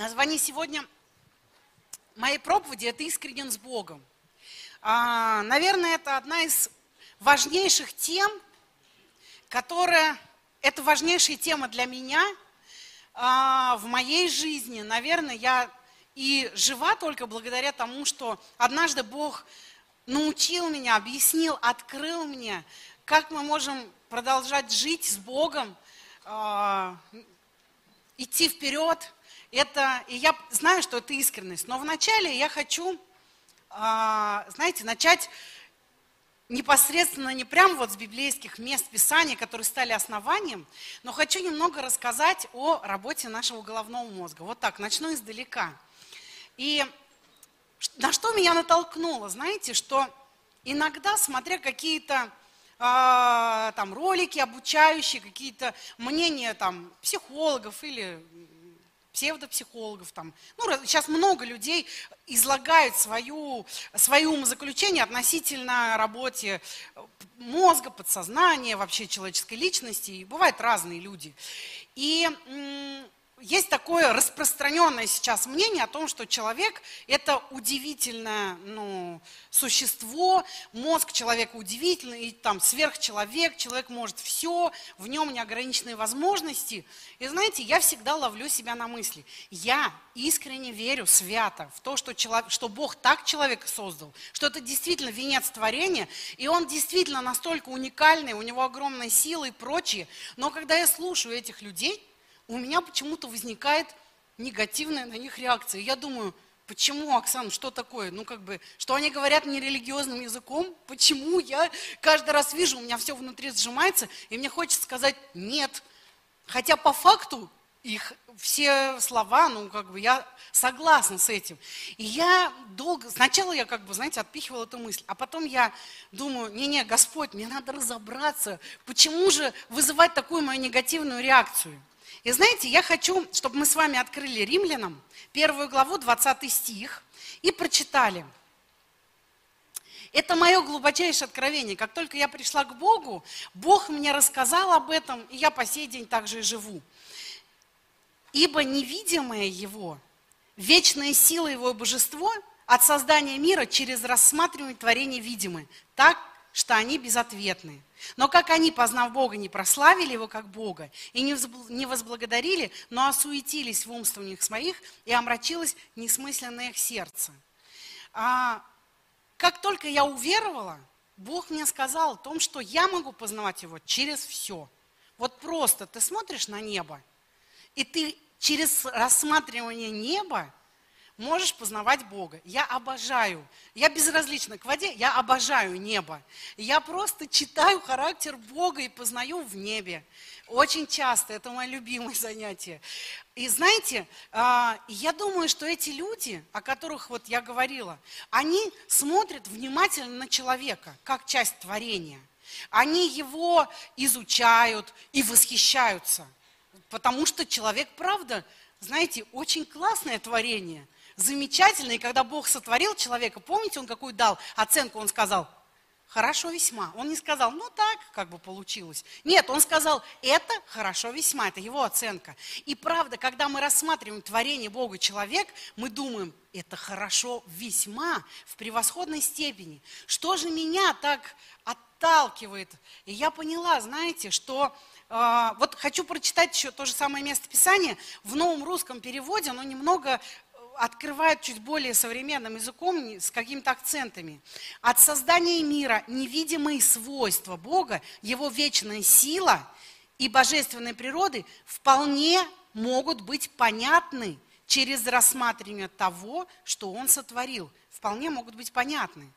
Название сегодня моей проповеди – это «Искренен с Богом». А, наверное, это одна из важнейших тем, которая, это важнейшая тема для меня а, в моей жизни. Наверное, я и жива только благодаря тому, что однажды Бог научил меня, объяснил, открыл мне, как мы можем продолжать жить с Богом, а, идти вперед – это, и я знаю, что это искренность, но вначале я хочу, а, знаете, начать непосредственно не прямо вот с библейских мест Писания, которые стали основанием, но хочу немного рассказать о работе нашего головного мозга. Вот так, начну издалека. И на что меня натолкнуло, знаете, что иногда, смотря какие-то э, там ролики обучающие, какие-то мнения там психологов или псевдопсихологов. Там. Ну, сейчас много людей излагают свою, свои умозаключения относительно работе э, мозга, подсознания, вообще человеческой личности. И бывают разные люди. И есть такое распространенное сейчас мнение о том, что человек – это удивительное ну, существо, мозг человека удивительный, и там сверхчеловек, человек может все, в нем неограниченные возможности. И знаете, я всегда ловлю себя на мысли. Я искренне верю свято в то, что, человек, что Бог так человека создал, что это действительно венец творения, и он действительно настолько уникальный, у него огромная сила и прочее. Но когда я слушаю этих людей – у меня почему-то возникает негативная на них реакция. Я думаю, почему, Оксана, что такое? Ну, как бы, что они говорят нерелигиозным языком? Почему я каждый раз вижу, у меня все внутри сжимается, и мне хочется сказать «нет». Хотя по факту их все слова, ну, как бы я согласна с этим. И я долго, сначала я, как бы, знаете, отпихивала эту мысль, а потом я думаю, не-не, Господь, мне надо разобраться, почему же вызывать такую мою негативную реакцию? И знаете, я хочу, чтобы мы с вами открыли римлянам первую главу, 20 стих, и прочитали. Это мое глубочайшее откровение. Как только я пришла к Богу, Бог мне рассказал об этом, и я по сей день также и живу. Ибо невидимое Его, вечная сила Его и Божество от создания мира через рассматривание творения видимы, так, что они безответны. Но как они, познав Бога, не прославили Его как Бога и не возблагодарили, но осуетились в умствованиях своих, и омрачилось несмысленное их сердце. А, как только я уверовала, Бог мне сказал о том, что я могу познавать Его через все. Вот просто ты смотришь на небо, и ты через рассматривание неба можешь познавать Бога. Я обожаю, я безразлична к воде, я обожаю небо. Я просто читаю характер Бога и познаю в небе. Очень часто, это мое любимое занятие. И знаете, а, я думаю, что эти люди, о которых вот я говорила, они смотрят внимательно на человека, как часть творения. Они его изучают и восхищаются, потому что человек, правда, знаете, очень классное творение – замечательно. И когда Бог сотворил человека, помните, он какую дал оценку? Он сказал, хорошо весьма. Он не сказал, ну так, как бы получилось. Нет, он сказал, это хорошо весьма, это его оценка. И правда, когда мы рассматриваем творение Бога человек, мы думаем, это хорошо весьма, в превосходной степени. Что же меня так отталкивает? И я поняла, знаете, что э, вот хочу прочитать еще то же самое место Писания. В новом русском переводе оно немного открывают чуть более современным языком с какими-то акцентами. От создания мира невидимые свойства Бога, Его вечная сила и божественной природы вполне могут быть понятны через рассматривание того, что Он сотворил. Вполне могут быть понятны.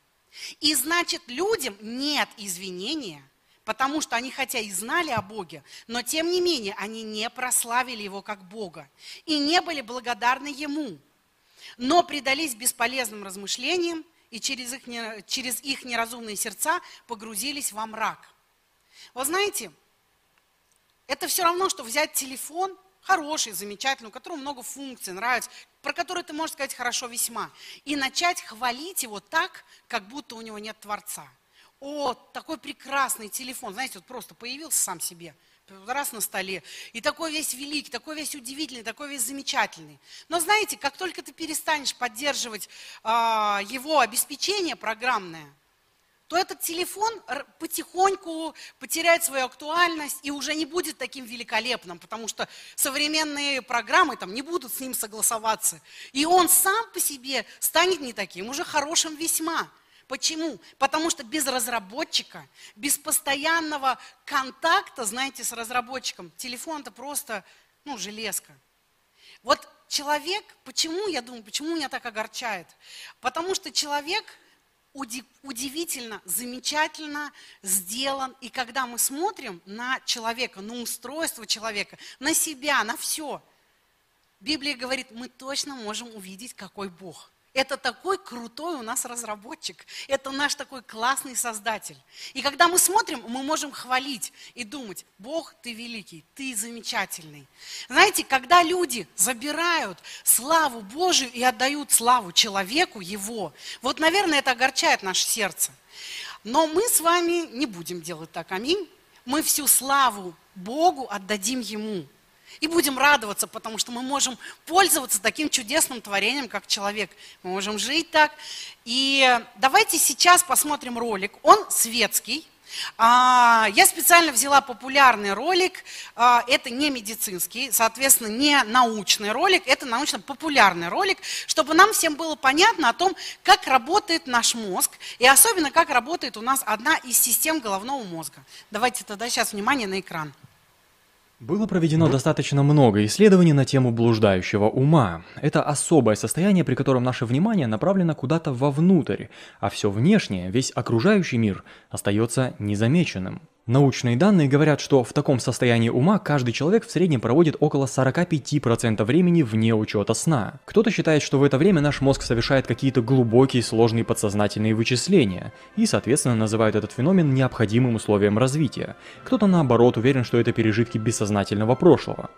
И значит, людям нет извинения, потому что они хотя и знали о Боге, но тем не менее они не прославили Его как Бога и не были благодарны Ему но предались бесполезным размышлениям и через их, через их неразумные сердца погрузились во мрак. Вы знаете, это все равно, что взять телефон, хороший, замечательный, у которого много функций, нравится, про который ты можешь сказать хорошо весьма, и начать хвалить его так, как будто у него нет Творца. О, такой прекрасный телефон, знаете, вот просто появился сам себе – раз на столе, и такой весь великий, такой весь удивительный, такой весь замечательный. Но знаете, как только ты перестанешь поддерживать э, его обеспечение программное, то этот телефон потихоньку потеряет свою актуальность и уже не будет таким великолепным, потому что современные программы там не будут с ним согласоваться. И он сам по себе станет не таким, уже хорошим весьма. Почему? Потому что без разработчика, без постоянного контакта, знаете, с разработчиком, телефон это просто, ну, железка. Вот человек, почему, я думаю, почему меня так огорчает? Потому что человек удивительно, замечательно сделан. И когда мы смотрим на человека, на устройство человека, на себя, на все, Библия говорит, мы точно можем увидеть, какой Бог. Это такой крутой у нас разработчик. Это наш такой классный создатель. И когда мы смотрим, мы можем хвалить и думать, Бог, ты великий, ты замечательный. Знаете, когда люди забирают славу Божию и отдают славу человеку его, вот, наверное, это огорчает наше сердце. Но мы с вами не будем делать так, аминь. Мы всю славу Богу отдадим Ему. И будем радоваться, потому что мы можем пользоваться таким чудесным творением, как человек. Мы можем жить так. И давайте сейчас посмотрим ролик. Он светский. А, я специально взяла популярный ролик, а, это не медицинский, соответственно, не научный ролик, это научно-популярный ролик, чтобы нам всем было понятно о том, как работает наш мозг, и особенно как работает у нас одна из систем головного мозга. Давайте тогда сейчас внимание на экран. Было проведено достаточно много исследований на тему блуждающего ума. Это особое состояние, при котором наше внимание направлено куда-то вовнутрь, а все внешнее, весь окружающий мир, остается незамеченным. Научные данные говорят, что в таком состоянии ума каждый человек в среднем проводит около 45% времени вне учета сна. Кто-то считает, что в это время наш мозг совершает какие-то глубокие сложные подсознательные вычисления, и, соответственно, называют этот феномен необходимым условием развития. Кто-то, наоборот, уверен, что это пережитки бессознательного прошлого.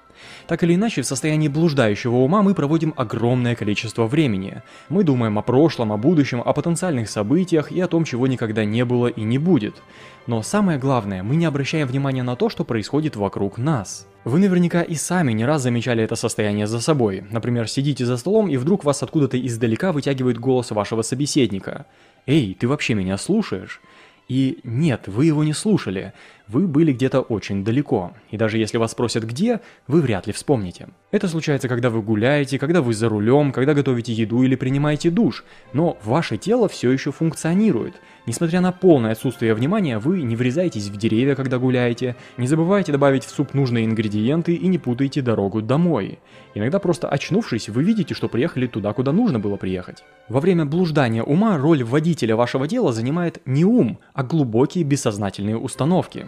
Так или иначе, в состоянии блуждающего ума мы проводим огромное количество времени. Мы думаем о прошлом, о будущем, о потенциальных событиях и о том, чего никогда не было и не будет. Но самое главное, мы не обращаем внимания на то, что происходит вокруг нас. Вы наверняка и сами не раз замечали это состояние за собой. Например, сидите за столом и вдруг вас откуда-то издалека вытягивает голос вашего собеседника. «Эй, ты вообще меня слушаешь?» И нет, вы его не слушали, вы были где-то очень далеко, и даже если вас спросят где, вы вряд ли вспомните. Это случается, когда вы гуляете, когда вы за рулем, когда готовите еду или принимаете душ, но ваше тело все еще функционирует. Несмотря на полное отсутствие внимания, вы не врезаетесь в деревья, когда гуляете, не забывайте добавить в суп нужные ингредиенты и не путайте дорогу домой. Иногда просто очнувшись, вы видите, что приехали туда, куда нужно было приехать. Во время блуждания ума роль водителя вашего тела занимает не ум, а глубокие бессознательные установки.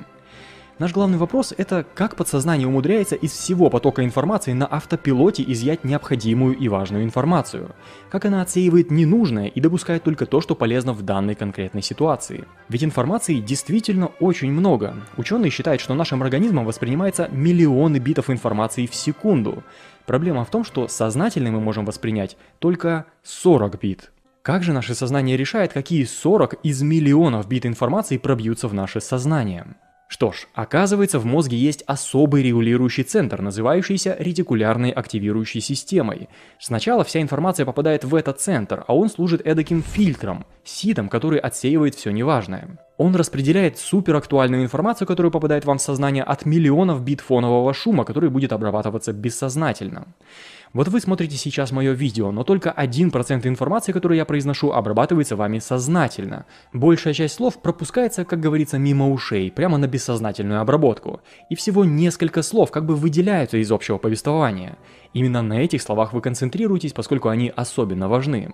Наш главный вопрос – это как подсознание умудряется из всего потока информации на автопилоте изъять необходимую и важную информацию. Как она отсеивает ненужное и допускает только то, что полезно в данной конкретной ситуации. Ведь информации действительно очень много. Ученые считают, что нашим организмом воспринимается миллионы битов информации в секунду. Проблема в том, что сознательно мы можем воспринять только 40 бит. Как же наше сознание решает, какие 40 из миллионов бит информации пробьются в наше сознание? Что ж, оказывается в мозге есть особый регулирующий центр, называющийся ретикулярной активирующей системой. Сначала вся информация попадает в этот центр, а он служит эдаким фильтром, ситом, который отсеивает все неважное. Он распределяет суперактуальную информацию, которая попадает вам в сознание от миллионов бит фонового шума, который будет обрабатываться бессознательно. Вот вы смотрите сейчас мое видео, но только 1% информации, которую я произношу, обрабатывается вами сознательно. Большая часть слов пропускается, как говорится, мимо ушей, прямо на бессознательную обработку. И всего несколько слов как бы выделяются из общего повествования. Именно на этих словах вы концентрируетесь, поскольку они особенно важны.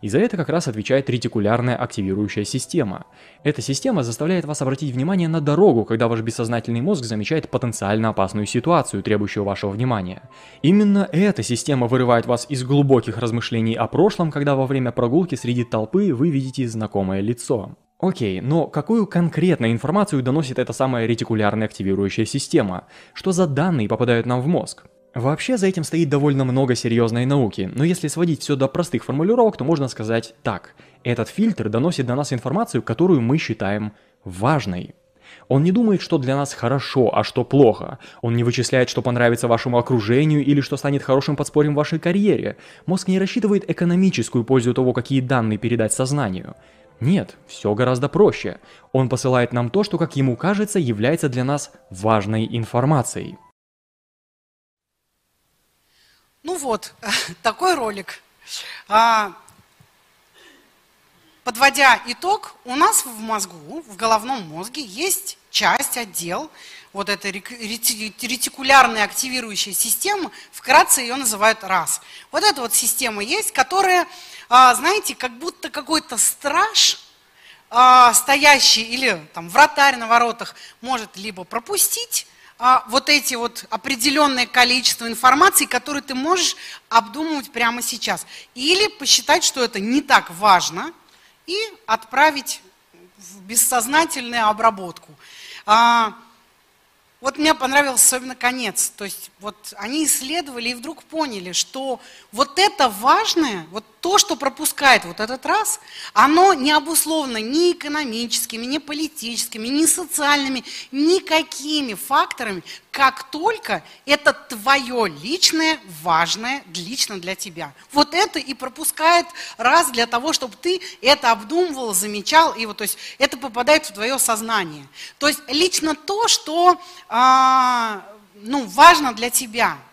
И за это как раз отвечает ретикулярная активирующая система. Эта система заставляет вас обратить внимание на дорогу, когда ваш бессознательный мозг замечает потенциально опасную ситуацию, требующую вашего внимания. Именно эта система вырывает вас из глубоких размышлений о прошлом, когда во время прогулки среди толпы вы видите знакомое лицо. Окей, но какую конкретно информацию доносит эта самая ретикулярная активирующая система? Что за данные попадают нам в мозг? Вообще за этим стоит довольно много серьезной науки, но если сводить все до простых формулировок, то можно сказать так. Этот фильтр доносит до нас информацию, которую мы считаем важной. Он не думает, что для нас хорошо, а что плохо. Он не вычисляет, что понравится вашему окружению или что станет хорошим подспорьем в вашей карьере. Мозг не рассчитывает экономическую пользу того, какие данные передать сознанию. Нет, все гораздо проще. Он посылает нам то, что, как ему кажется, является для нас важной информацией. Ну вот, такой ролик. А, подводя итог, у нас в мозгу, в головном мозге есть часть, отдел, вот эта ретикулярная активирующая система, вкратце ее называют РАС. Вот эта вот система есть, которая, а, знаете, как будто какой-то страж, а, стоящий или там вратарь на воротах может либо пропустить а, вот эти вот определенное количество информации, которые ты можешь обдумывать прямо сейчас. Или посчитать, что это не так важно, и отправить в бессознательную обработку. А, вот мне понравился особенно конец. То есть вот они исследовали и вдруг поняли, что вот это важное, вот то, что пропускает вот этот раз, оно не обусловлено ни экономическими, ни политическими, ни социальными, никакими факторами, как только это твое личное, важное, лично для тебя. Вот это и пропускает раз для того, чтобы ты это обдумывал, замечал, и вот, то есть это попадает в твое сознание. То есть лично то, что а, ну, важно для тебя –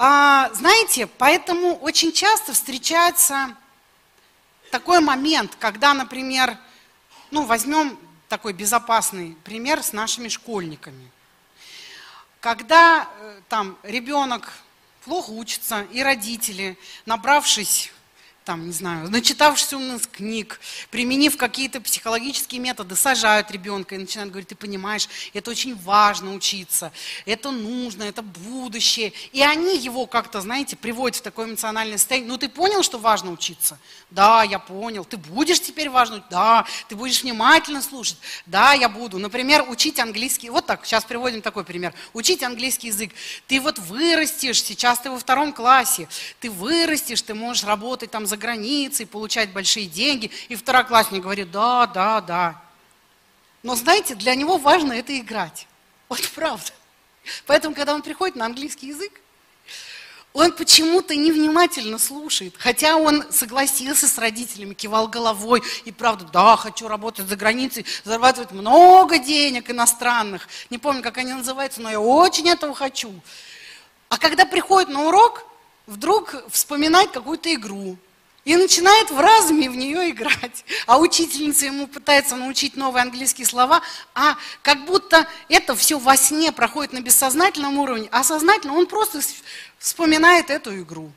а, знаете, поэтому очень часто встречается такой момент, когда, например, ну, возьмем такой безопасный пример с нашими школьниками. Когда э, там ребенок плохо учится, и родители, набравшись там, не знаю, начитавшись умных книг, применив какие-то психологические методы, сажают ребенка и начинают говорить, ты понимаешь, это очень важно учиться, это нужно, это будущее. И они его как-то, знаете, приводят в такое эмоциональное состояние. Ну, ты понял, что важно учиться? Да, я понял. Ты будешь теперь важно? Да. Ты будешь внимательно слушать? Да, я буду. Например, учить английский. Вот так, сейчас приводим такой пример. Учить английский язык. Ты вот вырастешь, сейчас ты во втором классе, ты вырастешь, ты можешь работать там за границей, получать большие деньги. И второклассник говорит, да, да, да. Но знаете, для него важно это играть. Вот правда. Поэтому, когда он приходит на английский язык, он почему-то невнимательно слушает, хотя он согласился с родителями, кивал головой, и правда, да, хочу работать за границей, зарабатывать много денег иностранных. Не помню, как они называются, но я очень этого хочу. А когда приходит на урок, вдруг вспоминает какую-то игру, и начинает в разуме в нее играть. А учительница ему пытается научить новые английские слова, а как будто это все во сне проходит на бессознательном уровне, а сознательно он просто вспоминает эту игру.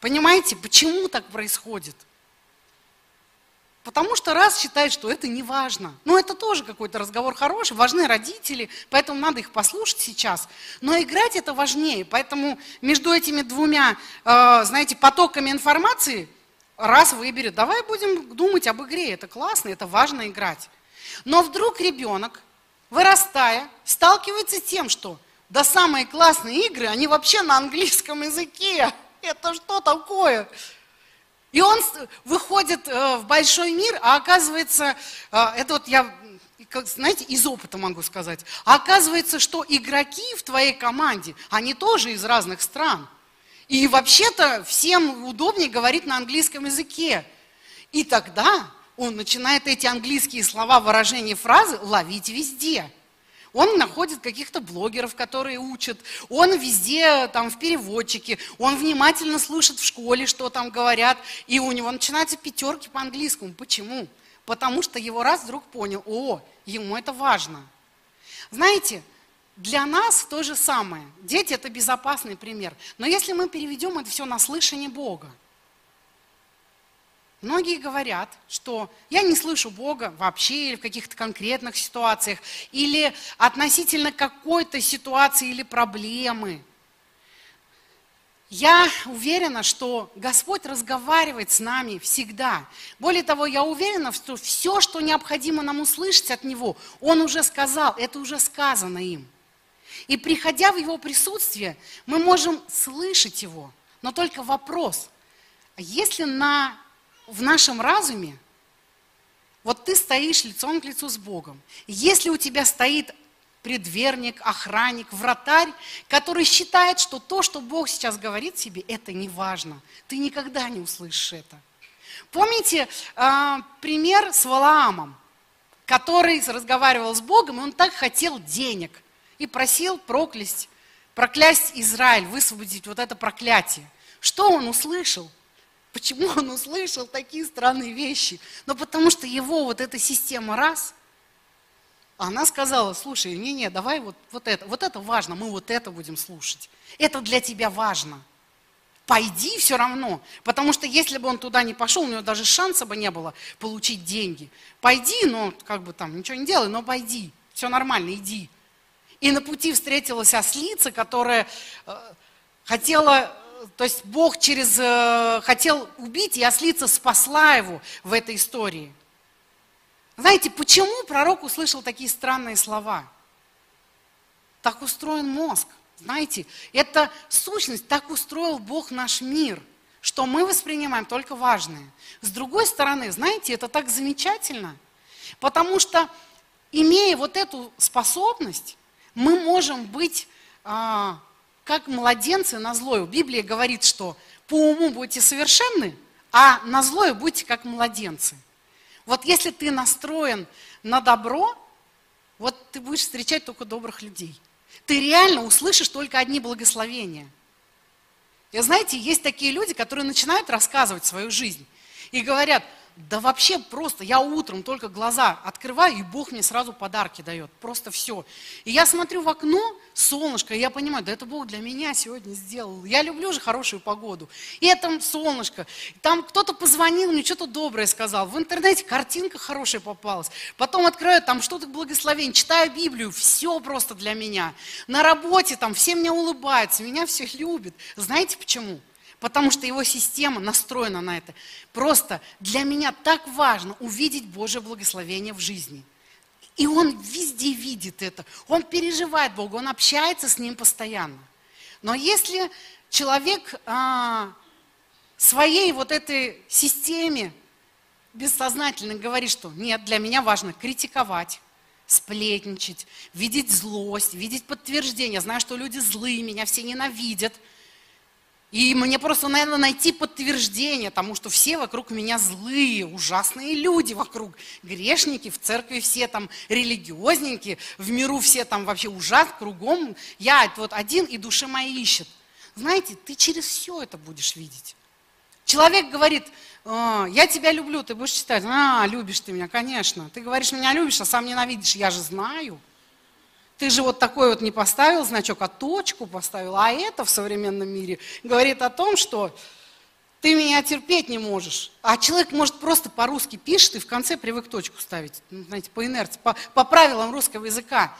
Понимаете, почему так происходит? Потому что раз считает, что это не важно. Ну, это тоже какой-то разговор хороший, важны родители, поэтому надо их послушать сейчас. Но играть это важнее, поэтому между этими двумя, э, знаете, потоками информации – раз выберет, давай будем думать об игре, это классно, это важно играть. Но вдруг ребенок, вырастая, сталкивается с тем, что да самые классные игры, они вообще на английском языке. Это что такое? И он выходит э, в большой мир, а оказывается, э, это вот я, знаете, из опыта могу сказать, а оказывается, что игроки в твоей команде, они тоже из разных стран. И вообще-то всем удобнее говорить на английском языке. И тогда он начинает эти английские слова, выражения, фразы ловить везде. Он находит каких-то блогеров, которые учат. Он везде, там, в переводчике. Он внимательно слушает в школе, что там говорят. И у него начинаются пятерки по английскому. Почему? Потому что его раз вдруг понял, о, ему это важно. Знаете, для нас то же самое. Дети – это безопасный пример. Но если мы переведем это все на слышание Бога, Многие говорят, что я не слышу Бога вообще или в каких-то конкретных ситуациях, или относительно какой-то ситуации или проблемы. Я уверена, что Господь разговаривает с нами всегда. Более того, я уверена, что все, что необходимо нам услышать от Него, Он уже сказал, это уже сказано им. И приходя в Его присутствие, мы можем слышать Его. Но только вопрос, а если на, в нашем разуме Вот ты стоишь лицом к лицу с Богом. Если у тебя стоит предверник, охранник, вратарь, который считает, что то, что Бог сейчас говорит тебе, это не важно. Ты никогда не услышишь это. Помните э, пример с Валаамом, который разговаривал с Богом, и он так хотел денег и просил проклясть, проклясть Израиль, высвободить вот это проклятие. Что он услышал? Почему он услышал такие странные вещи? Ну, потому что его вот эта система раз, она сказала, слушай, не-не, давай вот, вот это, вот это важно, мы вот это будем слушать. Это для тебя важно. Пойди все равно, потому что если бы он туда не пошел, у него даже шанса бы не было получить деньги. Пойди, но как бы там ничего не делай, но пойди, все нормально, иди. И на пути встретилась ослица, которая э, хотела то есть Бог через, э, хотел убить, и ослица спасла его в этой истории. Знаете, почему пророк услышал такие странные слова? Так устроен мозг. Знаете, это сущность, так устроил Бог наш мир, что мы воспринимаем только важное. С другой стороны, знаете, это так замечательно, потому что, имея вот эту способность, мы можем быть а, как младенцы на злое. Библия говорит, что по уму будете совершенны, а на злое будьте как младенцы. Вот если ты настроен на добро, вот ты будешь встречать только добрых людей. Ты реально услышишь только одни благословения. И знаете, есть такие люди, которые начинают рассказывать свою жизнь и говорят – да вообще просто, я утром только глаза открываю, и Бог мне сразу подарки дает. Просто все. И я смотрю в окно, солнышко, и я понимаю, да это Бог для меня сегодня сделал. Я люблю же хорошую погоду. И это солнышко. Там кто-то позвонил, мне что-то доброе сказал. В интернете картинка хорошая попалась. Потом открою, там что-то благословение, читаю Библию, все просто для меня. На работе там все мне улыбаются, меня все любят. Знаете почему? Потому что его система настроена на это. Просто для меня так важно увидеть Божье благословение в жизни. И он везде видит это. Он переживает Бога, он общается с ним постоянно. Но если человек а, своей вот этой системе бессознательно говорит, что нет, для меня важно критиковать, сплетничать, видеть злость, видеть подтверждение. Знаю, что люди злые, меня все ненавидят – и мне просто, наверное, найти подтверждение тому, что все вокруг меня злые, ужасные люди вокруг. Грешники, в церкви все там религиозненькие, в миру все там вообще ужас, кругом. Я вот один и душа моя ищет. Знаете, ты через все это будешь видеть. Человек говорит, «А, я тебя люблю, ты будешь читать, а, любишь ты меня, конечно. Ты говоришь, меня любишь, а сам ненавидишь, я же знаю. Ты же вот такой вот не поставил значок, а точку поставил. А это в современном мире говорит о том, что ты меня терпеть не можешь. А человек может просто по-русски пишет и в конце привык точку ставить. Ну, знаете, по инерции, по, по правилам русского языка.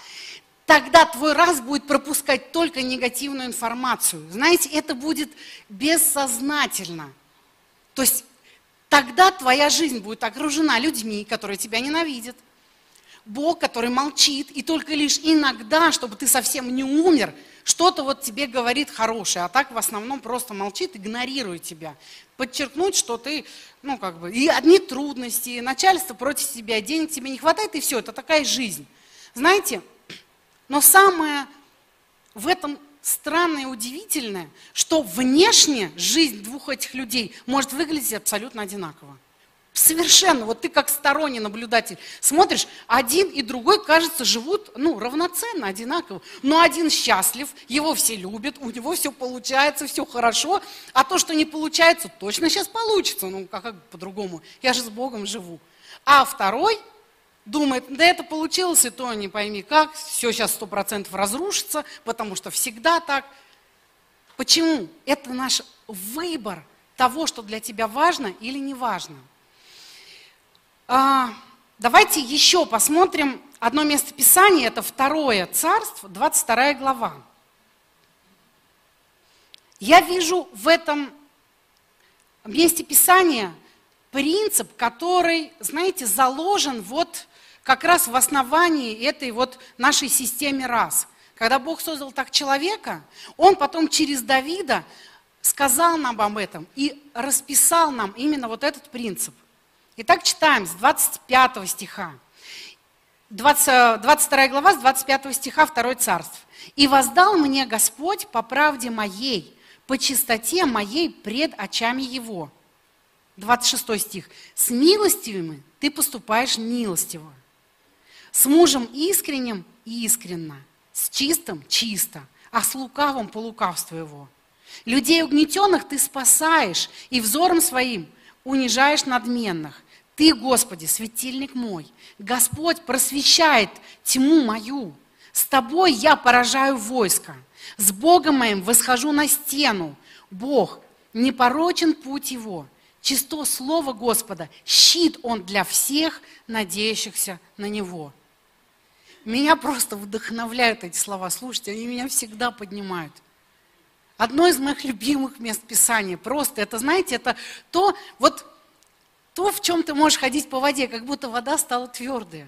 Тогда твой раз будет пропускать только негативную информацию. Знаете, это будет бессознательно. То есть тогда твоя жизнь будет окружена людьми, которые тебя ненавидят, Бог, который молчит, и только лишь иногда, чтобы ты совсем не умер, что-то вот тебе говорит хорошее, а так в основном просто молчит, игнорирует тебя. Подчеркнуть, что ты, ну как бы, и одни трудности, начальство против тебя, денег тебе не хватает, и все, это такая жизнь. Знаете, но самое в этом странное и удивительное, что внешне жизнь двух этих людей может выглядеть абсолютно одинаково. Совершенно. Вот ты как сторонний наблюдатель смотришь, один и другой, кажется, живут ну, равноценно, одинаково. Но один счастлив, его все любят, у него все получается, все хорошо. А то, что не получается, точно сейчас получится. Ну, как, как по-другому? Я же с Богом живу. А второй думает, да это получилось, и то не пойми как, все сейчас сто процентов разрушится, потому что всегда так. Почему? Это наш выбор того, что для тебя важно или не важно. А, давайте еще посмотрим одно место Писания, это второе царство, 22 глава. Я вижу в этом месте Писания принцип, который, знаете, заложен вот как раз в основании этой вот нашей системе раз. Когда Бог создал так человека, Он потом через Давида сказал нам об этом и расписал нам именно вот этот принцип. Итак, читаем с 25 стиха. 20, 22 глава с 25 стиха 2 царств. «И воздал мне Господь по правде моей, по чистоте моей пред очами Его». 26 стих. «С милостивыми ты поступаешь милостиво, с мужем искренним искренно, с чистым чисто, а с лукавым по лукавству его. Людей угнетенных ты спасаешь, и взором своим унижаешь надменных. Ты, Господи, светильник мой, Господь просвещает тьму мою. С тобой я поражаю войско, с Богом моим восхожу на стену. Бог, непорочен путь его, чисто слово Господа, щит он для всех, надеющихся на него. Меня просто вдохновляют эти слова. Слушайте, они меня всегда поднимают. Одно из моих любимых мест Писания. Просто это, знаете, это то, вот то, в чем ты можешь ходить по воде, как будто вода стала твердая.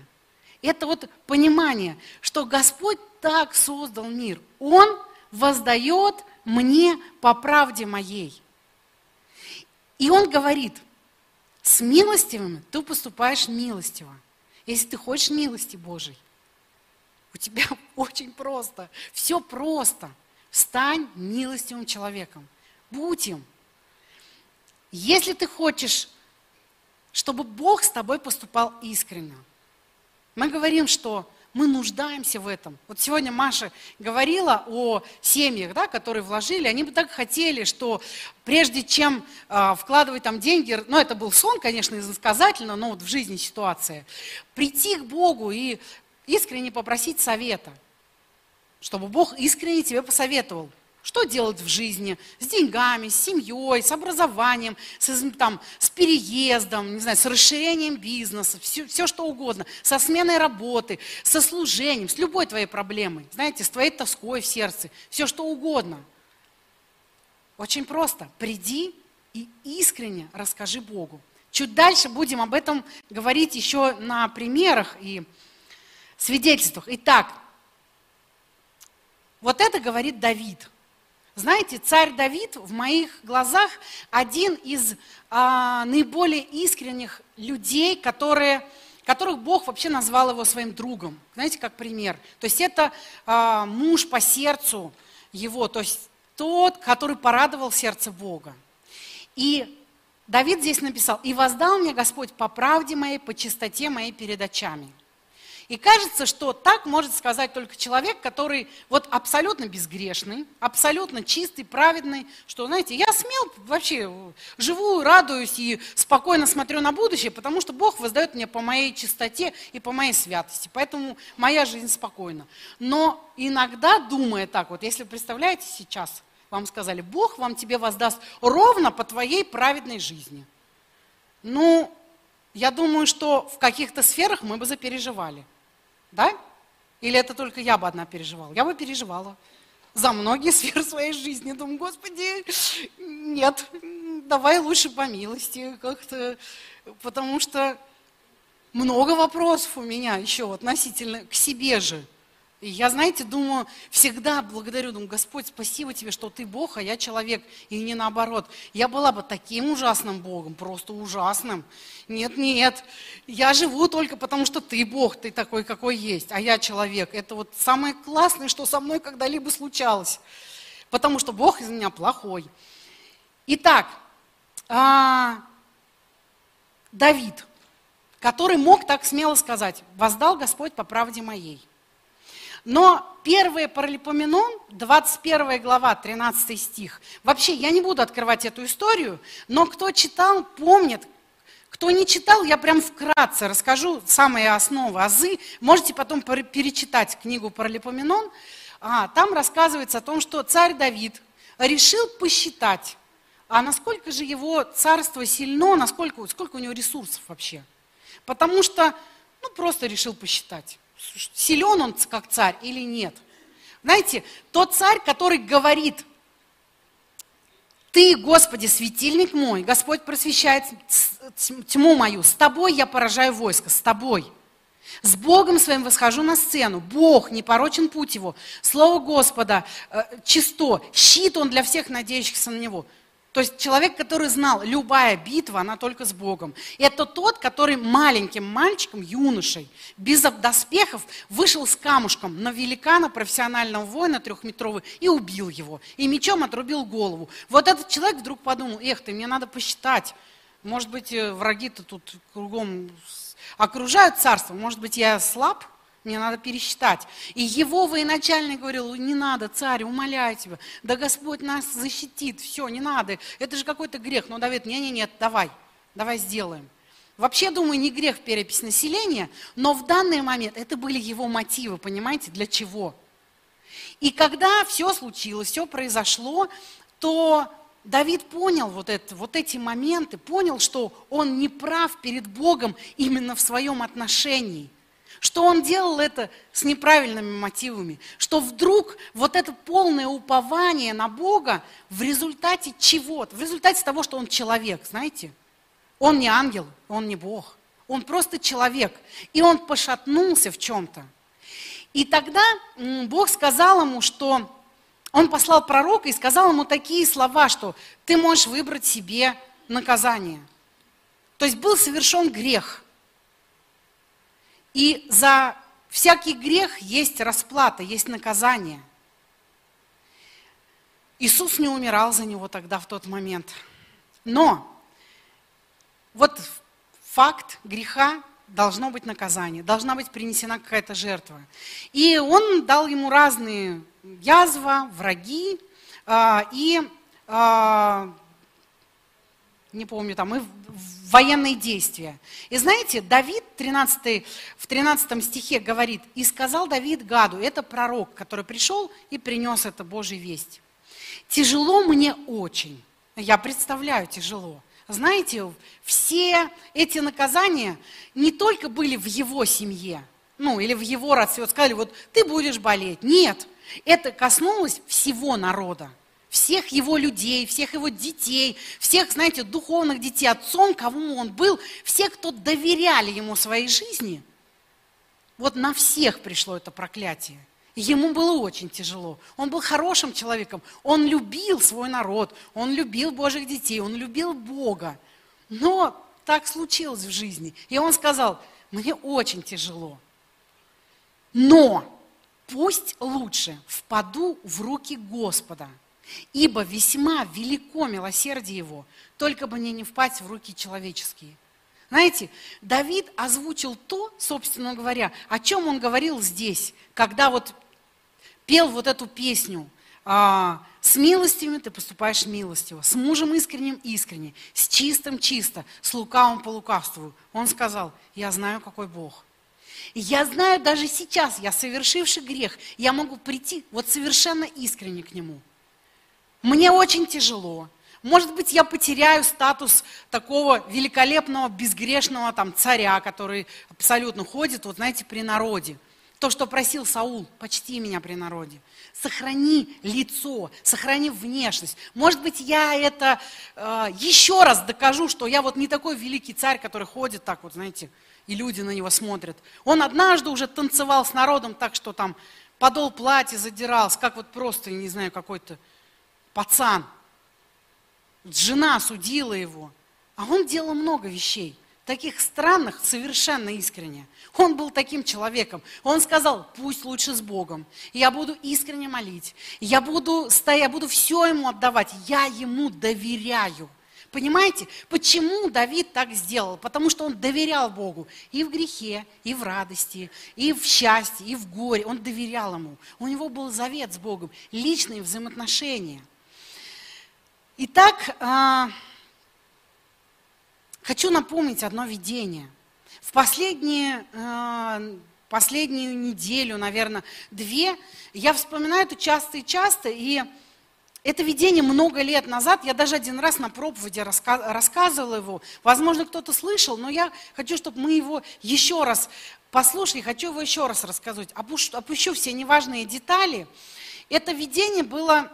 Это вот понимание, что Господь так создал мир. Он воздает мне по правде моей. И Он говорит, с милостивыми ты поступаешь милостиво. Если ты хочешь милости Божией, у тебя очень просто, все просто. Стань милостивым человеком. Будь им. Если ты хочешь, чтобы Бог с тобой поступал искренне, мы говорим, что мы нуждаемся в этом. Вот сегодня Маша говорила о семьях, да, которые вложили. Они бы так хотели, что прежде чем э, вкладывать там деньги, ну это был сон, конечно, иносказательно, но вот в жизни ситуация, прийти к Богу и искренне попросить совета, чтобы Бог искренне тебе посоветовал, что делать в жизни с деньгами, с семьей, с образованием, с, там, с переездом, не знаю, с расширением бизнеса, все, все что угодно, со сменой работы, со служением, с любой твоей проблемой, знаете, с твоей тоской в сердце, все что угодно. Очень просто. Приди и искренне расскажи Богу. Чуть дальше будем об этом говорить еще на примерах и свидетельствах. Итак, вот это говорит Давид. Знаете, царь Давид в моих глазах один из а, наиболее искренних людей, которые, которых Бог вообще назвал его своим другом. Знаете, как пример. То есть это а, муж по сердцу его, то есть тот, который порадовал сердце Бога. И Давид здесь написал, «И воздал мне Господь по правде моей, по чистоте моей перед очами». И кажется, что так может сказать только человек, который вот абсолютно безгрешный, абсолютно чистый, праведный, что, знаете, я смел вообще, живу, радуюсь и спокойно смотрю на будущее, потому что Бог воздает мне по моей чистоте и по моей святости, поэтому моя жизнь спокойна. Но иногда, думая так, вот если представляете сейчас, вам сказали, Бог вам тебе воздаст ровно по твоей праведной жизни. Ну, я думаю, что в каких-то сферах мы бы запереживали. Да? Или это только я бы одна переживала? Я бы переживала за многие сферы своей жизни. Думаю, Господи, нет, давай лучше по милости как-то, потому что много вопросов у меня еще относительно к себе же. И я, знаете, думаю, всегда благодарю, думаю, Господь, спасибо тебе, что ты Бог, а я человек, и не наоборот. Я была бы таким ужасным Богом, просто ужасным. Нет, нет, я живу только потому, что ты Бог, ты такой, какой есть, а я человек. Это вот самое классное, что со мной когда-либо случалось, потому что Бог из меня плохой. Итак, а, Давид, который мог так смело сказать, воздал Господь по правде моей – но первый Паралипоменон, 21 глава, 13 стих. Вообще, я не буду открывать эту историю, но кто читал, помнит. Кто не читал, я прям вкратце расскажу самые основы, азы. Можете потом перечитать книгу Паралипоменон. А, там рассказывается о том, что царь Давид решил посчитать, а насколько же его царство сильно, насколько сколько у него ресурсов вообще. Потому что, ну, просто решил посчитать силен он как царь или нет. Знаете, тот царь, который говорит, ты, Господи, светильник мой, Господь просвещает тьму мою, с тобой я поражаю войско, с тобой. С Богом своим восхожу на сцену. Бог, непорочен путь его. Слово Господа э, чисто. Щит он для всех надеющихся на него. То есть человек, который знал, любая битва, она только с Богом. Это тот, который маленьким мальчиком, юношей, без доспехов, вышел с камушком на великана, профессионального воина трехметрового, и убил его. И мечом отрубил голову. Вот этот человек вдруг подумал, эх ты, мне надо посчитать. Может быть, э, враги-то тут кругом окружают царство. Может быть, я слаб? Мне надо пересчитать. И его военачальник говорил, не надо, царь, умоляю тебя, да Господь нас защитит, все, не надо, это же какой-то грех. Но Давид, не-не-нет, давай, давай сделаем. Вообще, думаю, не грех перепись населения, но в данный момент это были его мотивы, понимаете, для чего. И когда все случилось, все произошло, то Давид понял вот, это, вот эти моменты, понял, что он не прав перед Богом именно в своем отношении что он делал это с неправильными мотивами, что вдруг вот это полное упование на Бога в результате чего-то, в результате того, что он человек, знаете, он не ангел, он не Бог, он просто человек, и он пошатнулся в чем-то. И тогда Бог сказал ему, что он послал пророка и сказал ему такие слова, что ты можешь выбрать себе наказание. То есть был совершен грех – и за всякий грех есть расплата, есть наказание. Иисус не умирал за него тогда, в тот момент. Но вот факт греха должно быть наказание, должна быть принесена какая-то жертва. И он дал ему разные язва, враги, а, и а, не помню, там, и военные действия. И знаете, Давид 13, в 13 стихе говорит, «И сказал Давид Гаду, это пророк, который пришел и принес это Божий весть. Тяжело мне очень». Я представляю, тяжело. Знаете, все эти наказания не только были в его семье, ну, или в его родстве, вот сказали, вот ты будешь болеть. Нет, это коснулось всего народа всех его людей, всех его детей, всех, знаете, духовных детей, отцом, кому он был, все, кто доверяли ему своей жизни, вот на всех пришло это проклятие. ему было очень тяжело. Он был хорошим человеком, он любил свой народ, он любил Божьих детей, он любил Бога. Но так случилось в жизни. И он сказал, мне очень тяжело. Но пусть лучше впаду в руки Господа – Ибо весьма велико милосердие его, только бы мне не впасть в руки человеческие. Знаете, Давид озвучил то, собственно говоря, о чем он говорил здесь, когда вот пел вот эту песню. А, с милостями ты поступаешь милостиво, с мужем искренним искренне, с чистым чисто, с лукавым по лукавству. Он сказал, я знаю, какой Бог. Я знаю, даже сейчас, я совершивший грех, я могу прийти вот совершенно искренне к Нему – мне очень тяжело. Может быть, я потеряю статус такого великолепного, безгрешного там, царя, который абсолютно ходит, вот знаете, при народе. То, что просил Саул, почти меня при народе. Сохрани лицо, сохрани внешность. Может быть, я это э, еще раз докажу, что я вот не такой великий царь, который ходит так вот, знаете, и люди на него смотрят. Он однажды уже танцевал с народом так, что там подол платья задирался, как вот просто, не знаю, какой-то пацан. Жена судила его. А он делал много вещей, таких странных, совершенно искренне. Он был таким человеком. Он сказал, пусть лучше с Богом. Я буду искренне молить. Я буду, я буду все ему отдавать. Я ему доверяю. Понимаете, почему Давид так сделал? Потому что он доверял Богу и в грехе, и в радости, и в счастье, и в горе. Он доверял ему. У него был завет с Богом, личные взаимоотношения – Итак, а, хочу напомнить одно видение. В последние, а, последнюю неделю, наверное, две, я вспоминаю это часто и часто, и это видение много лет назад, я даже один раз на проповеди рассказывала его. Возможно, кто-то слышал, но я хочу, чтобы мы его еще раз послушали, хочу его еще раз рассказать. Опущу, опущу все неважные детали. Это видение было,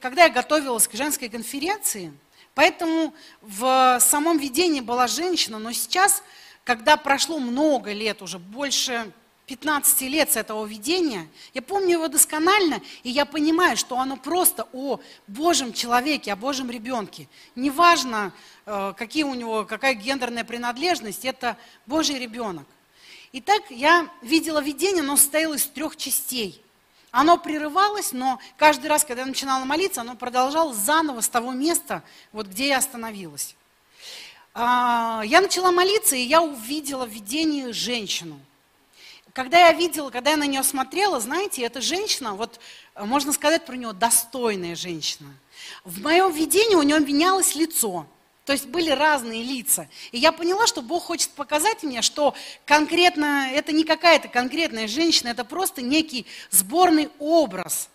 когда я готовилась к женской конференции, поэтому в самом видении была женщина, но сейчас, когда прошло много лет, уже больше 15 лет с этого видения. Я помню его досконально, и я понимаю, что оно просто о Божьем человеке, о Божьем ребенке. Неважно, э, какие у него, какая гендерная принадлежность, это Божий ребенок. Итак, я видела видение, оно состояло из трех частей. Оно прерывалось, но каждый раз, когда я начинала молиться, оно продолжалось заново с того места, вот где я остановилась. А, я начала молиться, и я увидела в видении женщину – когда я видела, когда я на нее смотрела, знаете, эта женщина, вот можно сказать про нее, достойная женщина. В моем видении у нее менялось лицо. То есть были разные лица. И я поняла, что Бог хочет показать мне, что конкретно это не какая-то конкретная женщина, это просто некий сборный образ.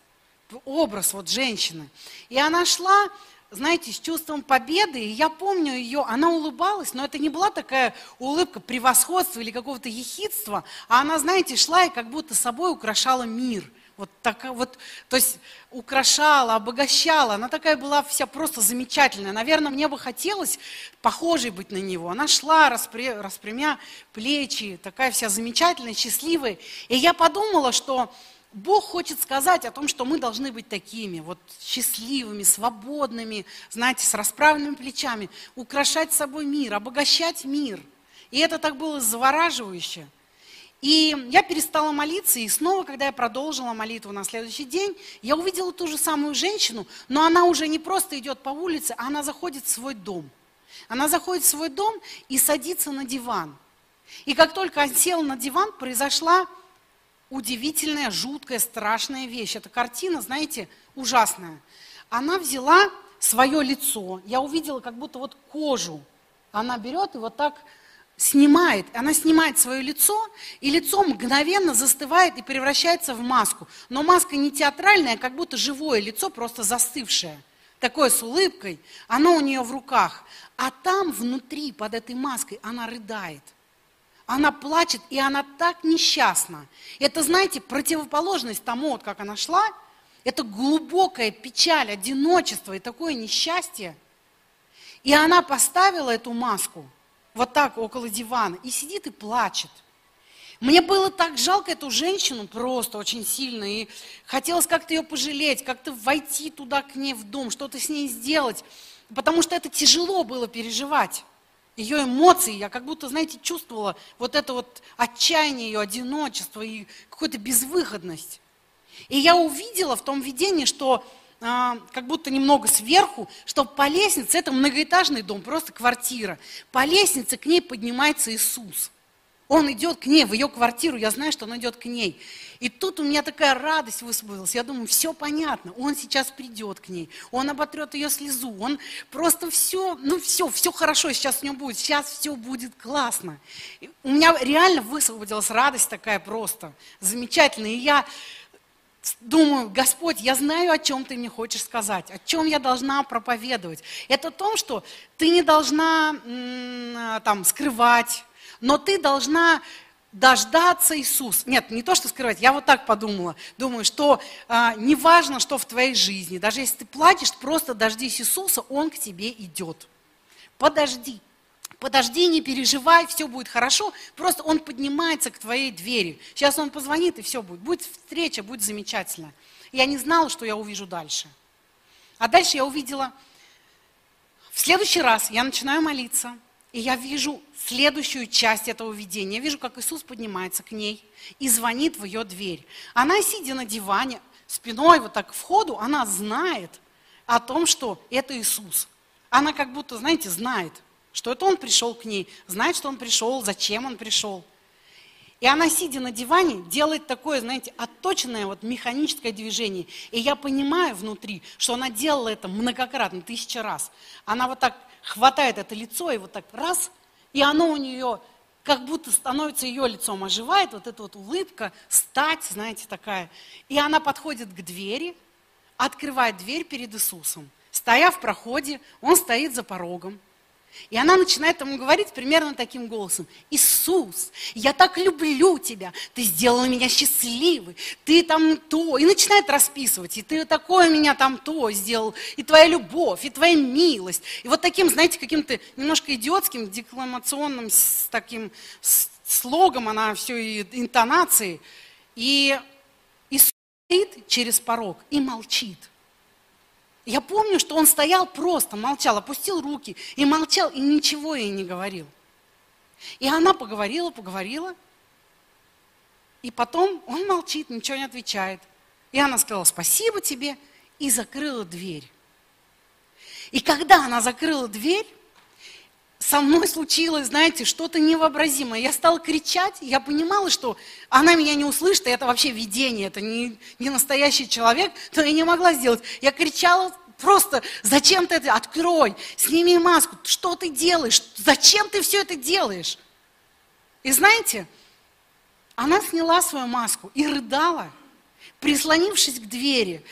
Образ вот женщины. И она шла, знаете, с чувством победы, и я помню ее, она улыбалась, но это не была такая улыбка превосходства или какого-то ехидства, а она, знаете, шла и как будто собой украшала мир. Вот так, вот, то есть украшала, обогащала. Она такая была вся просто замечательная. Наверное, мне бы хотелось похожей быть на него. Она шла, распря, распрямя плечи, такая вся замечательная, счастливая. И я подумала, что Бог хочет сказать о том, что мы должны быть такими, вот счастливыми, свободными, знаете, с расправленными плечами, украшать собой мир, обогащать мир. И это так было завораживающе. И я перестала молиться, и снова, когда я продолжила молитву на следующий день, я увидела ту же самую женщину, но она уже не просто идет по улице, а она заходит в свой дом. Она заходит в свой дом и садится на диван. И как только он сел на диван, произошла удивительная, жуткая, страшная вещь. Эта картина, знаете, ужасная. Она взяла свое лицо, я увидела как будто вот кожу. Она берет и вот так снимает. Она снимает свое лицо, и лицо мгновенно застывает и превращается в маску. Но маска не театральная, а как будто живое лицо, просто застывшее. Такое с улыбкой. Оно у нее в руках. А там внутри, под этой маской, она рыдает – она плачет, и она так несчастна. Это, знаете, противоположность тому, вот как она шла, это глубокая печаль, одиночество и такое несчастье. И она поставила эту маску вот так около дивана и сидит и плачет. Мне было так жалко эту женщину просто очень сильно, и хотелось как-то ее пожалеть, как-то войти туда к ней в дом, что-то с ней сделать, потому что это тяжело было переживать ее эмоции, я как будто, знаете, чувствовала вот это вот отчаяние ее, одиночество и какую-то безвыходность. И я увидела в том видении, что а, как будто немного сверху, что по лестнице, это многоэтажный дом, просто квартира, по лестнице к ней поднимается Иисус. Он идет к ней, в ее квартиру, я знаю, что он идет к ней. И тут у меня такая радость высвободилась. Я думаю, все понятно, он сейчас придет к ней, он оботрет ее слезу, он просто все, ну все, все хорошо сейчас у него будет, сейчас все будет классно. И у меня реально высвободилась радость такая просто, замечательная. И я думаю, Господь, я знаю, о чем ты мне хочешь сказать, о чем я должна проповедовать. Это о том, что ты не должна там скрывать, но ты должна дождаться Иисуса. Нет, не то, что скрывать, я вот так подумала. Думаю, что а, не важно, что в твоей жизни, даже если ты платишь, просто дождись Иисуса, Он к тебе идет. Подожди. Подожди, не переживай, все будет хорошо. Просто Он поднимается к твоей двери. Сейчас Он позвонит, и все будет. Будет встреча, будет замечательно. Я не знала, что я увижу дальше. А дальше я увидела, в следующий раз я начинаю молиться – и я вижу следующую часть этого видения. Я вижу, как Иисус поднимается к ней и звонит в ее дверь. Она, сидя на диване, спиной вот так к входу, она знает о том, что это Иисус. Она как будто, знаете, знает, что это Он пришел к ней, знает, что Он пришел, зачем Он пришел. И она, сидя на диване, делает такое, знаете, отточенное вот механическое движение. И я понимаю внутри, что она делала это многократно, тысячи раз. Она вот так хватает это лицо и вот так раз, и оно у нее как будто становится ее лицом, оживает вот эта вот улыбка, стать, знаете, такая. И она подходит к двери, открывает дверь перед Иисусом. Стоя в проходе, он стоит за порогом. И она начинает ему говорить примерно таким голосом. Иисус, я так люблю тебя, ты сделал меня счастливой, ты там то. И начинает расписывать, и ты такое меня там то сделал, и твоя любовь, и твоя милость. И вот таким, знаете, каким-то немножко идиотским, декламационным, с таким слогом, она все и интонацией. И Иисус стоит через порог и молчит. Я помню, что он стоял просто, молчал, опустил руки и молчал, и ничего ей не говорил. И она поговорила, поговорила, и потом он молчит, ничего не отвечает. И она сказала, спасибо тебе, и закрыла дверь. И когда она закрыла дверь, со мной случилось, знаете, что-то невообразимое. Я стала кричать, я понимала, что она меня не услышит, и это вообще видение, это не, не настоящий человек, но я не могла сделать. Я кричала просто, зачем ты это, открой, сними маску, что ты делаешь, зачем ты все это делаешь? И знаете, она сняла свою маску и рыдала, прислонившись к двери.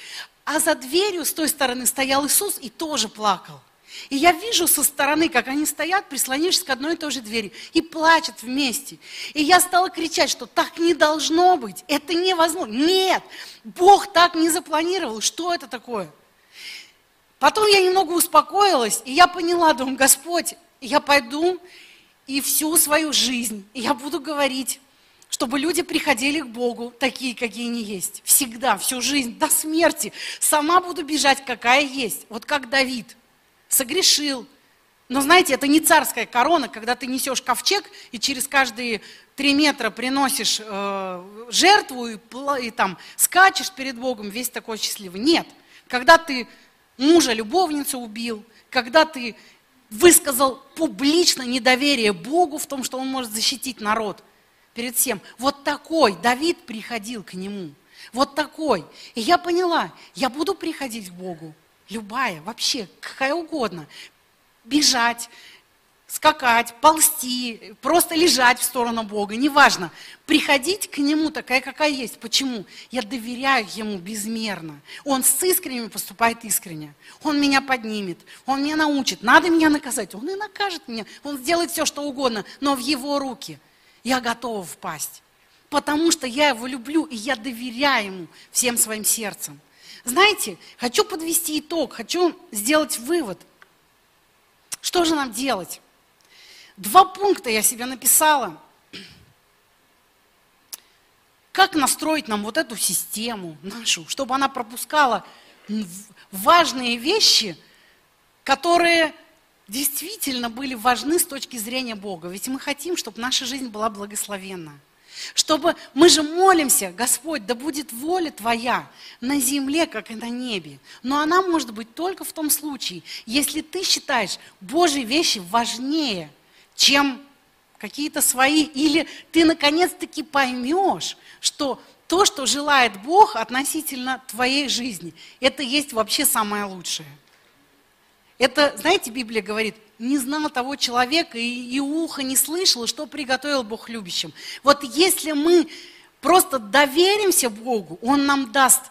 А за дверью с той стороны стоял Иисус и тоже плакал. И я вижу со стороны, как они стоят, прислонившись к одной и той же двери, и плачут вместе. И я стала кричать, что так не должно быть, это невозможно. Нет, Бог так не запланировал, что это такое? Потом я немного успокоилась, и я поняла, думаю, Господь, я пойду и всю свою жизнь я буду говорить, чтобы люди приходили к Богу такие, какие они есть. Всегда, всю жизнь, до смерти. Сама буду бежать, какая есть. Вот как Давид согрешил. Но знаете, это не царская корона, когда ты несешь ковчег и через каждые три метра приносишь э, жертву и, и там скачешь перед Богом, весь такой счастливый. Нет. Когда ты мужа, любовницу убил, когда ты высказал публично недоверие Богу в том, что он может защитить народ перед всем. Вот такой Давид приходил к нему. Вот такой. И я поняла, я буду приходить к Богу любая, вообще, какая угодно, бежать, скакать, ползти, просто лежать в сторону Бога, неважно. Приходить к Нему такая, какая есть. Почему? Я доверяю Ему безмерно. Он с искренними поступает искренне. Он меня поднимет, Он меня научит. Надо меня наказать, Он и накажет меня. Он сделает все, что угодно, но в Его руки я готова впасть. Потому что я Его люблю, и я доверяю Ему всем своим сердцем. Знаете, хочу подвести итог, хочу сделать вывод. Что же нам делать? Два пункта я себе написала. Как настроить нам вот эту систему нашу, чтобы она пропускала важные вещи, которые действительно были важны с точки зрения Бога. Ведь мы хотим, чтобы наша жизнь была благословенна. Чтобы мы же молимся, Господь, да будет воля Твоя на земле, как и на небе. Но она может быть только в том случае, если ты считаешь Божьи вещи важнее, чем какие-то свои, или ты наконец-таки поймешь, что то, что желает Бог относительно твоей жизни, это есть вообще самое лучшее. Это, знаете, Библия говорит, не знал того человека и, и ухо не слышал, что приготовил Бог любящим. Вот если мы просто доверимся Богу, Он нам даст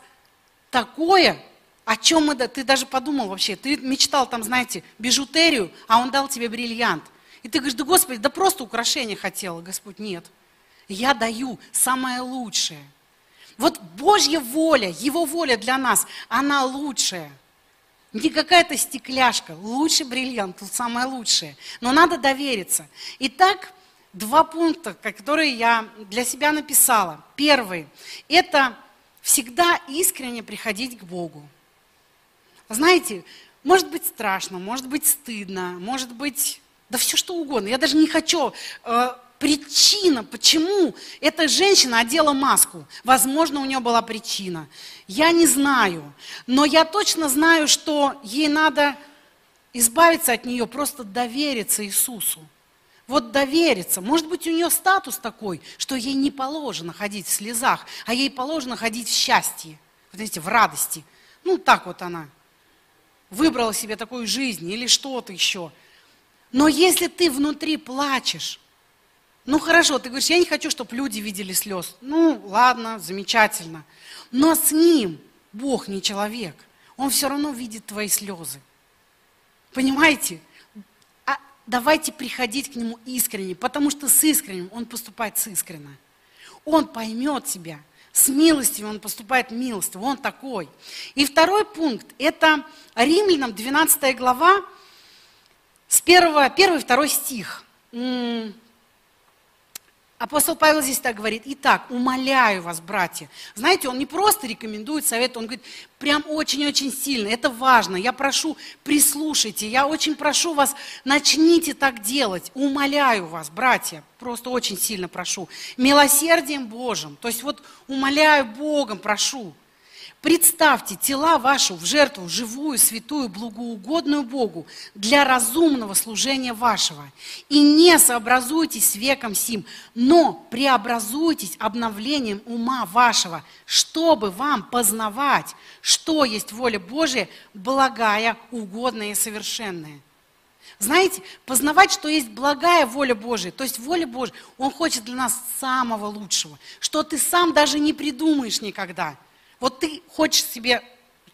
такое, о чем мы, ты даже подумал вообще, ты мечтал там, знаете, бижутерию, а Он дал тебе бриллиант. И ты говоришь, да Господи, да просто украшение хотела. Господь, нет. Я даю самое лучшее. Вот Божья воля, Его воля для нас, она лучшая. Не какая-то стекляшка, лучший бриллиант, тут самое лучшее. Но надо довериться. Итак, два пункта, которые я для себя написала. Первый – это всегда искренне приходить к Богу. Знаете, может быть страшно, может быть стыдно, может быть, да все что угодно. Я даже не хочу э, причина, почему эта женщина одела маску. Возможно, у нее была причина. Я не знаю. Но я точно знаю, что ей надо избавиться от нее, просто довериться Иисусу. Вот довериться. Может быть, у нее статус такой, что ей не положено ходить в слезах, а ей положено ходить в счастье, вот видите, в радости. Ну, так вот она выбрала себе такую жизнь или что-то еще. Но если ты внутри плачешь, ну хорошо, ты говоришь, я не хочу, чтобы люди видели слез. Ну ладно, замечательно. Но с ним Бог не человек. Он все равно видит твои слезы. Понимаете? А давайте приходить к нему искренне, потому что с искренним он поступает с искренно. Он поймет тебя. С милостью он поступает милостиво. Он такой. И второй пункт – это Римлянам 12 глава, с 1, 1 2 стих. Апостол Павел здесь так говорит, итак, умоляю вас, братья. Знаете, он не просто рекомендует совет, он говорит, прям очень-очень сильно, это важно. Я прошу, прислушайте, я очень прошу вас, начните так делать. Умоляю вас, братья, просто очень сильно прошу. Милосердием Божьим, то есть вот умоляю Богом, прошу. Представьте тела вашу в жертву живую, святую, благоугодную Богу для разумного служения вашего. И не сообразуйтесь с веком сим, но преобразуйтесь обновлением ума вашего, чтобы вам познавать, что есть воля Божия, благая, угодная и совершенная. Знаете, познавать, что есть благая воля Божия, то есть воля Божия, Он хочет для нас самого лучшего, что ты сам даже не придумаешь никогда – вот ты хочешь себе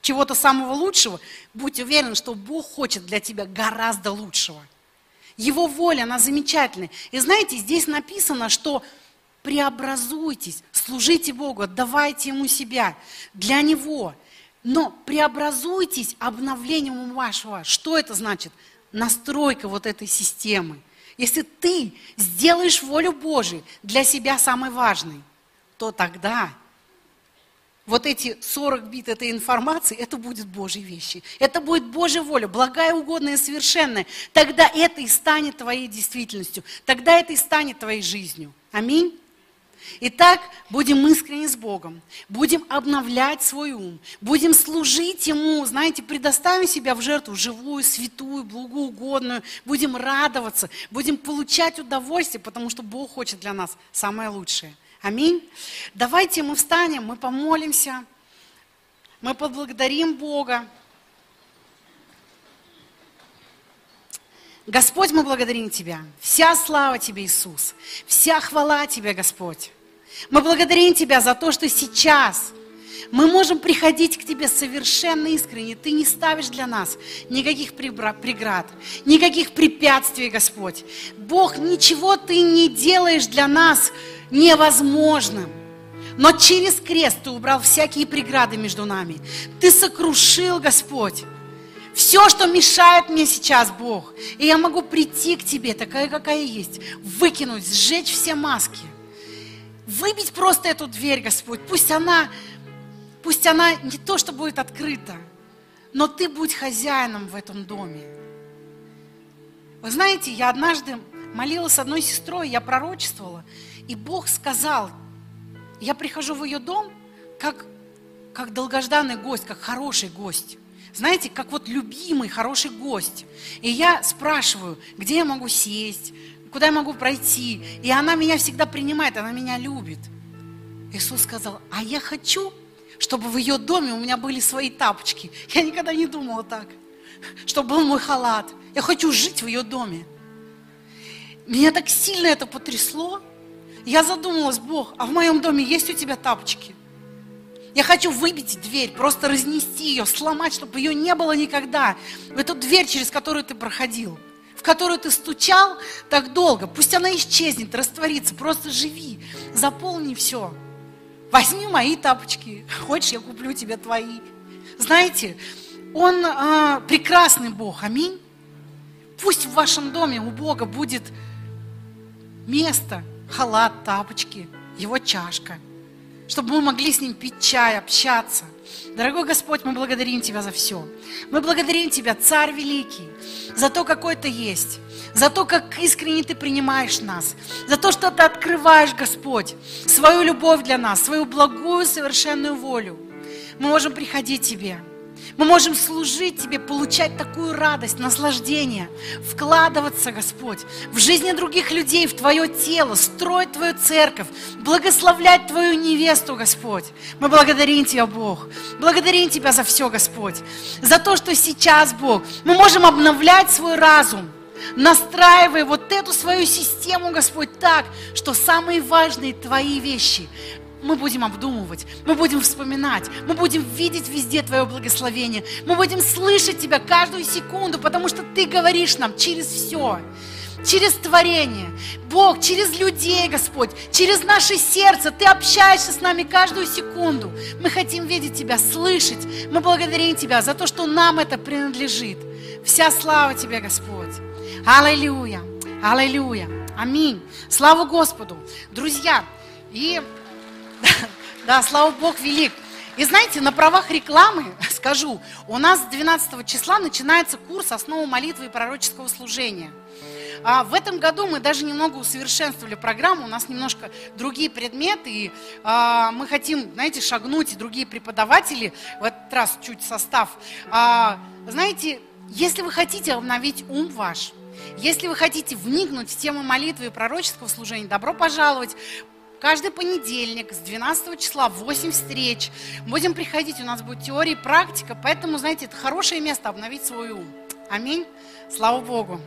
чего-то самого лучшего, будь уверен, что Бог хочет для тебя гораздо лучшего. Его воля, она замечательная. И знаете, здесь написано, что преобразуйтесь, служите Богу, отдавайте Ему себя для Него. Но преобразуйтесь обновлением вашего. Что это значит? Настройка вот этой системы. Если ты сделаешь волю Божию для себя самой важной, то тогда вот эти 40 бит этой информации, это будет Божьи вещи. Это будет Божья воля, благая, угодная, совершенная. Тогда это и станет твоей действительностью. Тогда это и станет твоей жизнью. Аминь. Итак, будем искренни с Богом, будем обновлять свой ум, будем служить Ему, знаете, предоставим себя в жертву живую, святую, благоугодную, будем радоваться, будем получать удовольствие, потому что Бог хочет для нас самое лучшее. Аминь. Давайте мы встанем, мы помолимся, мы поблагодарим Бога. Господь, мы благодарим Тебя. Вся слава Тебе, Иисус. Вся хвала Тебе, Господь. Мы благодарим Тебя за то, что сейчас мы можем приходить к Тебе совершенно искренне. Ты не ставишь для нас никаких преград, никаких препятствий, Господь. Бог, ничего Ты не делаешь для нас невозможным. Но через крест Ты убрал всякие преграды между нами. Ты сокрушил, Господь, все, что мешает мне сейчас, Бог. И я могу прийти к Тебе, такая, какая есть, выкинуть, сжечь все маски. Выбить просто эту дверь, Господь. Пусть она, пусть она не то, что будет открыта, но Ты будь хозяином в этом доме. Вы знаете, я однажды молилась с одной сестрой, я пророчествовала – и Бог сказал, я прихожу в ее дом как, как долгожданный гость, как хороший гость. Знаете, как вот любимый, хороший гость. И я спрашиваю, где я могу сесть, куда я могу пройти. И она меня всегда принимает, она меня любит. Иисус сказал, а я хочу, чтобы в ее доме у меня были свои тапочки. Я никогда не думала так. Чтобы был мой халат. Я хочу жить в ее доме. Меня так сильно это потрясло. Я задумалась, Бог, а в моем доме есть у тебя тапочки? Я хочу выбить дверь, просто разнести ее, сломать, чтобы ее не было никогда. В эту дверь, через которую ты проходил, в которую ты стучал так долго. Пусть она исчезнет, растворится, просто живи, заполни все. Возьми мои тапочки, хочешь, я куплю тебе твои. Знаете, Он э, прекрасный Бог, аминь. Пусть в вашем доме у Бога будет место, халат, тапочки, его чашка, чтобы мы могли с ним пить чай, общаться. Дорогой Господь, мы благодарим Тебя за все. Мы благодарим Тебя, Царь Великий, за то, какой Ты есть, за то, как искренне Ты принимаешь нас, за то, что Ты открываешь, Господь, свою любовь для нас, свою благую, совершенную волю. Мы можем приходить Тебе, мы можем служить Тебе, получать такую радость, наслаждение, вкладываться, Господь, в жизни других людей, в Твое тело, строить Твою церковь, благословлять Твою невесту, Господь. Мы благодарим Тебя, Бог. Благодарим Тебя за все, Господь. За то, что сейчас, Бог, мы можем обновлять свой разум, настраивая вот эту свою систему, Господь, так, что самые важные Твои вещи мы будем обдумывать, мы будем вспоминать, мы будем видеть везде Твое благословение, мы будем слышать Тебя каждую секунду, потому что Ты говоришь нам через все, через творение. Бог, через людей, Господь, через наше сердце. Ты общаешься с нами каждую секунду. Мы хотим видеть Тебя, слышать. Мы благодарим Тебя за то, что нам это принадлежит. Вся слава Тебе, Господь. Аллилуйя, аллилуйя, Аминь. Слава Господу. Друзья, и да, слава Бог велик. И знаете, на правах рекламы скажу, у нас 12 числа начинается курс «Основы молитвы и пророческого служения». А в этом году мы даже немного усовершенствовали программу, у нас немножко другие предметы, и а, мы хотим, знаете, шагнуть, и другие преподаватели, в этот раз чуть состав. А, знаете, если вы хотите обновить ум ваш, если вы хотите вникнуть в тему молитвы и пророческого служения, добро пожаловать. Каждый понедельник с 12 числа 8 встреч. Будем приходить, у нас будет теория и практика, поэтому, знаете, это хорошее место обновить свой ум. Аминь. Слава Богу.